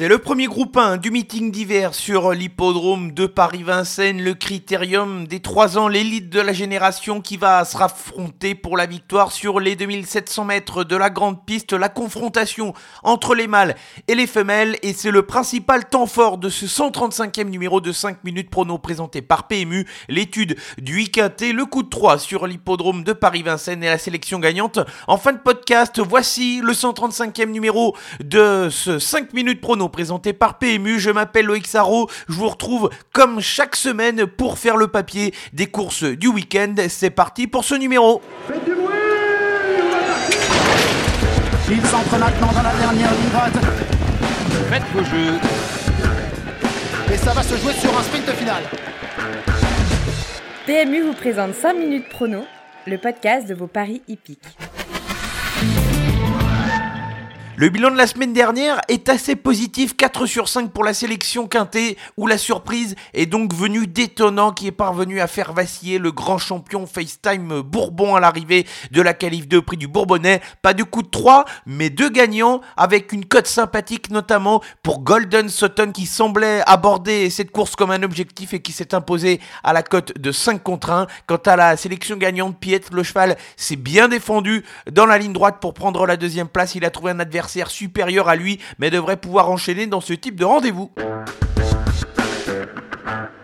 C'est le premier groupe 1 du meeting d'hiver sur l'hippodrome de Paris-Vincennes, le critérium des 3 ans, l'élite de la génération qui va se raffronter pour la victoire sur les 2700 mètres de la grande piste, la confrontation entre les mâles et les femelles. Et c'est le principal temps fort de ce 135e numéro de 5 minutes prono présenté par PMU, l'étude du week-end le coup de 3 sur l'hippodrome de Paris-Vincennes et la sélection gagnante. En fin de podcast, voici le 135e numéro de ce 5 minutes prono présenté par PMU. Je m'appelle Loïc Sarro. Je vous retrouve comme chaque semaine pour faire le papier des courses du week-end. C'est parti pour ce numéro. Faites du bruit Il s'entre maintenant dans la dernière ligne droite. Faites vos jeux. Et ça va se jouer sur un sprint final. PMU vous présente 5 minutes prono, le podcast de vos paris hippiques. Le bilan de la semaine dernière est assez positif, 4 sur 5 pour la sélection quintée, où la surprise est donc venue d'étonnant qui est parvenu à faire vaciller le grand champion FaceTime Bourbon à l'arrivée de la qualif 2 prix du Bourbonnais. Pas de coup de 3, mais deux gagnants avec une cote sympathique notamment pour Golden Sutton qui semblait aborder cette course comme un objectif et qui s'est imposé à la cote de 5 contre 1. Quant à la sélection gagnante, Piet, le cheval s'est bien défendu dans la ligne droite pour prendre la deuxième place. Il a trouvé un adversaire supérieur à lui, mais devrait pouvoir enchaîner dans ce type de rendez-vous.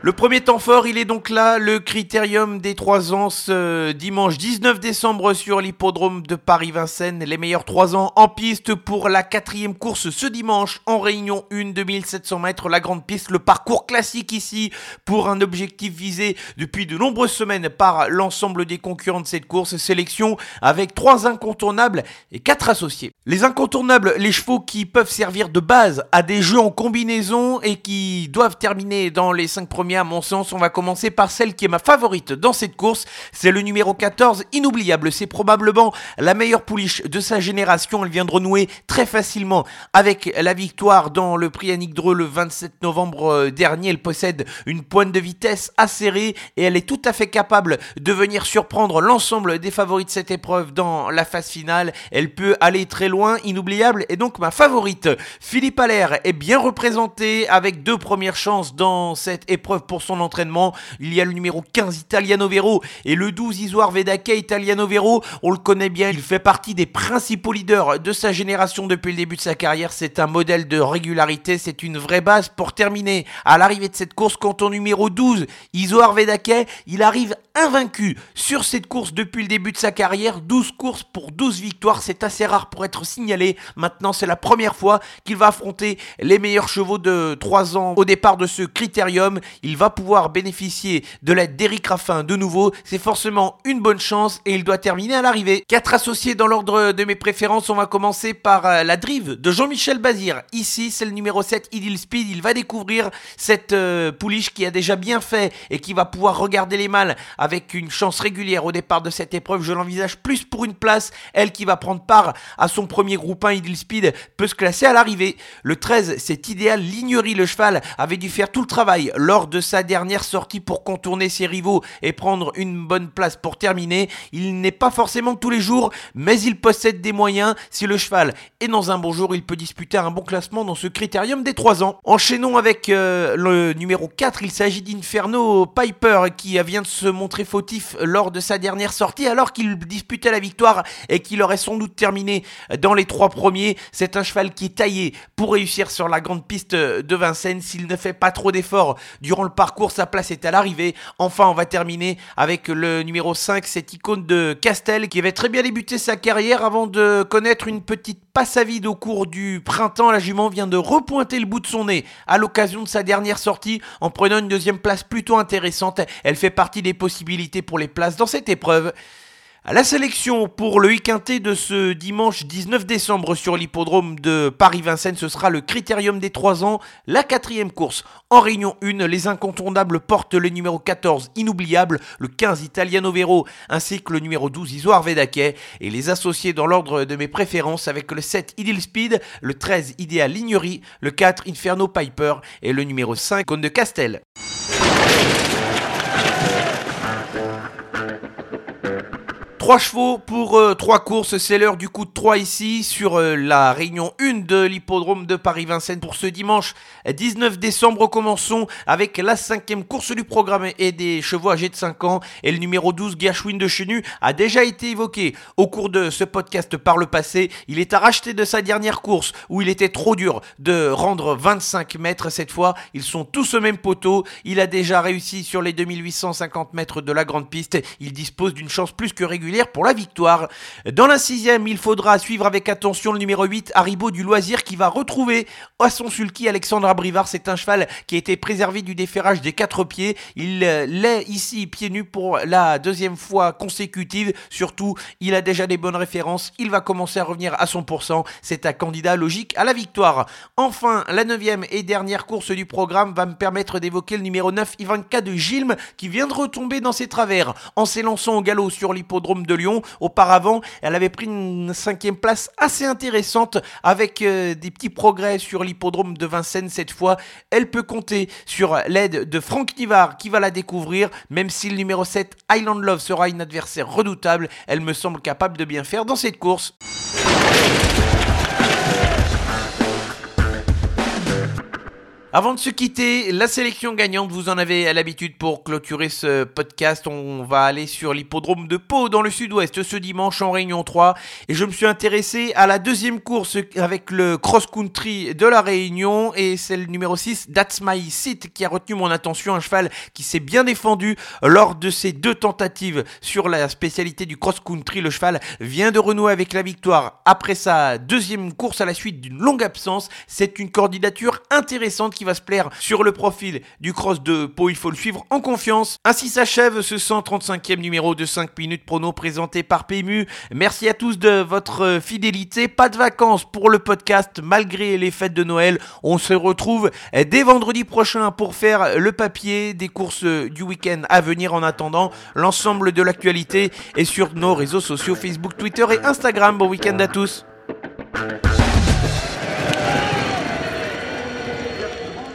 Le premier temps fort, il est donc là, le critérium des 3 ans ce dimanche 19 décembre sur l'hippodrome de Paris-Vincennes. Les meilleurs 3 ans en piste pour la quatrième course ce dimanche en réunion 1 2700 mètres, la grande piste, le parcours classique ici pour un objectif visé depuis de nombreuses semaines par l'ensemble des concurrents de cette course. Sélection avec 3 incontournables et 4 associés. Les incontournables, les chevaux qui peuvent servir de base à des jeux en combinaison et qui doivent terminer dans les 5 premiers à mon sens, on va commencer par celle qui est ma favorite dans cette course. C'est le numéro 14, inoubliable. C'est probablement la meilleure pouliche de sa génération. Elle vient de renouer très facilement avec la victoire dans le prix Annick Dreux le 27 novembre euh, dernier. Elle possède une pointe de vitesse acérée et elle est tout à fait capable de venir surprendre l'ensemble des favoris de cette épreuve dans la phase finale. Elle peut aller très loin, inoubliable, et donc ma favorite. Philippe Allaire est bien représenté avec deux premières chances dans cette épreuve pour son entraînement. Il y a le numéro 15 Italiano Vero et le 12 Isoire Vedake Italiano Vero. On le connaît bien, il fait partie des principaux leaders de sa génération depuis le début de sa carrière. C'est un modèle de régularité, c'est une vraie base pour terminer à l'arrivée de cette course. Quand on numéro 12 Isoire Vedake, il arrive invaincu sur cette course depuis le début de sa carrière. 12 courses pour 12 victoires, c'est assez rare pour être signalé. Maintenant, c'est la première fois qu'il va affronter les meilleurs chevaux de 3 ans au départ de ce critérium il va pouvoir bénéficier de l'aide d'Eric Raffin de nouveau. C'est forcément une bonne chance et il doit terminer à l'arrivée. Quatre associés dans l'ordre de mes préférences. On va commencer par euh, la drive de Jean-Michel Bazir. Ici, c'est le numéro 7, Idil Speed. Il va découvrir cette euh, pouliche qui a déjà bien fait et qui va pouvoir regarder les mâles avec une chance régulière au départ de cette épreuve. Je l'envisage plus pour une place. Elle qui va prendre part à son premier groupe 1, Idil Speed, peut se classer à l'arrivée. Le 13, c'est idéal. Lignerie, le cheval, avait dû faire tout le travail lors de sa dernière sortie pour contourner ses rivaux et prendre une bonne place pour terminer. Il n'est pas forcément tous les jours, mais il possède des moyens. Si le cheval est dans un bon jour, il peut disputer un bon classement dans ce critérium des 3 ans. Enchaînons avec euh, le numéro 4, il s'agit d'Inferno Piper qui vient de se montrer fautif lors de sa dernière sortie alors qu'il disputait la victoire et qu'il aurait sans doute terminé dans les trois premiers. C'est un cheval qui est taillé pour réussir sur la grande piste de Vincennes s'il ne fait pas trop d'efforts durant le parcours, sa place est à l'arrivée. Enfin, on va terminer avec le numéro 5, cette icône de Castel qui avait très bien débuté sa carrière avant de connaître une petite passe à vide au cours du printemps. La jument vient de repointer le bout de son nez à l'occasion de sa dernière sortie en prenant une deuxième place plutôt intéressante. Elle fait partie des possibilités pour les places dans cette épreuve. La sélection pour le week de ce dimanche 19 décembre sur l'hippodrome de Paris-Vincennes, ce sera le Critérium des 3 ans, la quatrième course. En réunion 1, les incontournables portent le numéro 14 Inoubliable, le 15 Italiano Vero, ainsi que le numéro 12 Isoire Vedake, et les associés dans l'ordre de mes préférences avec le 7 Idil Speed, le 13 Idéal Lignerie, le 4 Inferno Piper et le numéro 5 Cône de Castel. Trois chevaux pour euh, trois courses, c'est l'heure du coup de 3 ici sur euh, la réunion 1 de l'hippodrome de Paris-Vincennes pour ce dimanche 19 décembre. Commençons avec la cinquième course du programme et des chevaux âgés de 5 ans et le numéro 12 Gashwin de Chenu a déjà été évoqué au cours de ce podcast par le passé. Il est à racheter de sa dernière course où il était trop dur de rendre 25 mètres cette fois. Ils sont tous au même poteau. Il a déjà réussi sur les 2850 mètres de la grande piste. Il dispose d'une chance plus que régulière pour la victoire. Dans la sixième, il faudra suivre avec attention le numéro 8, Haribo du Loisir, qui va retrouver à son sulky Alexandre Abrivard. C'est un cheval qui a été préservé du déferrage des quatre pieds. Il euh, l'est ici pieds nus pour la deuxième fois consécutive. Surtout, il a déjà des bonnes références. Il va commencer à revenir à 100%. C'est un candidat logique à la victoire. Enfin, la neuvième et dernière course du programme va me permettre d'évoquer le numéro 9, Ivanka de Gilm, qui vient de retomber dans ses travers en s'élançant au galop sur l'hippodrome de Lyon. Auparavant, elle avait pris une cinquième place assez intéressante avec euh, des petits progrès sur l'hippodrome de Vincennes cette fois. Elle peut compter sur l'aide de Franck Nivard qui va la découvrir, même si le numéro 7, Island Love, sera une adversaire redoutable. Elle me semble capable de bien faire dans cette course. Avant de se quitter, la sélection gagnante, vous en avez à l'habitude pour clôturer ce podcast. On va aller sur l'hippodrome de Pau dans le sud-ouest ce dimanche en Réunion 3. Et je me suis intéressé à la deuxième course avec le cross-country de la Réunion. Et c'est le numéro 6, That's My Seat, qui a retenu mon attention. Un cheval qui s'est bien défendu lors de ses deux tentatives sur la spécialité du cross-country. Le cheval vient de renouer avec la victoire après sa deuxième course à la suite d'une longue absence. C'est une candidature intéressante qui va se plaire sur le profil du cross de Pau. Il faut le suivre en confiance. Ainsi s'achève ce 135e numéro de 5 minutes prono présenté par PMU. Merci à tous de votre fidélité. Pas de vacances pour le podcast malgré les fêtes de Noël. On se retrouve dès vendredi prochain pour faire le papier des courses du week-end à venir. En attendant, l'ensemble de l'actualité est sur nos réseaux sociaux Facebook, Twitter et Instagram. Bon week-end à tous.